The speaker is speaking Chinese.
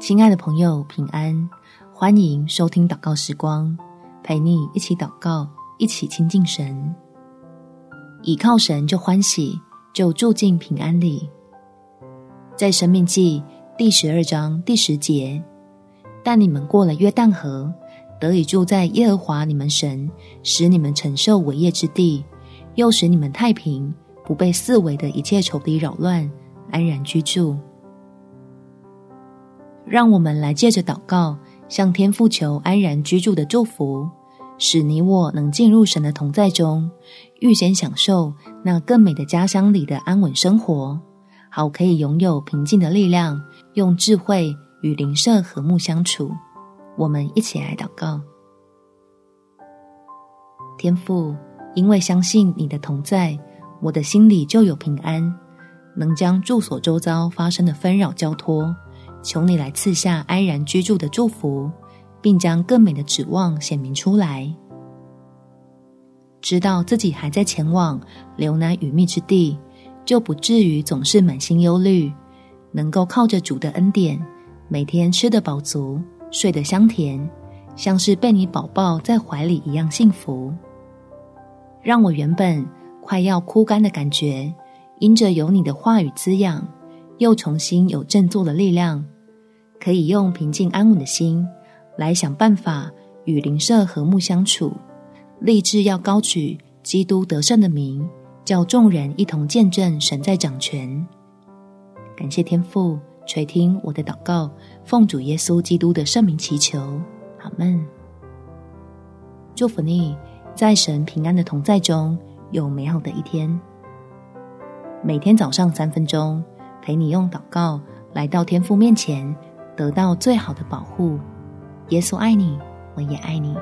亲爱的朋友，平安！欢迎收听祷告时光，陪你一起祷告，一起亲近神。倚靠神就欢喜，就住进平安里。在申命记第十二章第十节，但你们过了约旦河，得以住在耶和华你们神使你们承受伟业之地，又使你们太平，不被四围的一切仇敌扰乱，安然居住。让我们来借着祷告，向天父求安然居住的祝福，使你我能进入神的同在中，预先享受那更美的家乡里的安稳生活，好可以拥有平静的力量，用智慧与邻舍和睦相处。我们一起来祷告：天父，因为相信你的同在，我的心里就有平安，能将住所周遭发生的纷扰交托。求你来赐下安然居住的祝福，并将更美的指望显明出来。知道自己还在前往流奶与蜜之地，就不至于总是满心忧虑。能够靠着主的恩典，每天吃得饱足，睡得香甜，像是被你宝宝在怀里一样幸福。让我原本快要枯干的感觉，因着有你的话语滋养。又重新有振作的力量，可以用平静安稳的心来想办法与邻舍和睦相处，立志要高举基督得胜的名，叫众人一同见证神在掌权。感谢天父垂听我的祷告，奉主耶稣基督的圣名祈求，阿门。祝福你，在神平安的同在中有美好的一天。每天早上三分钟。陪你用祷告来到天父面前，得到最好的保护。耶稣爱你，我也爱你。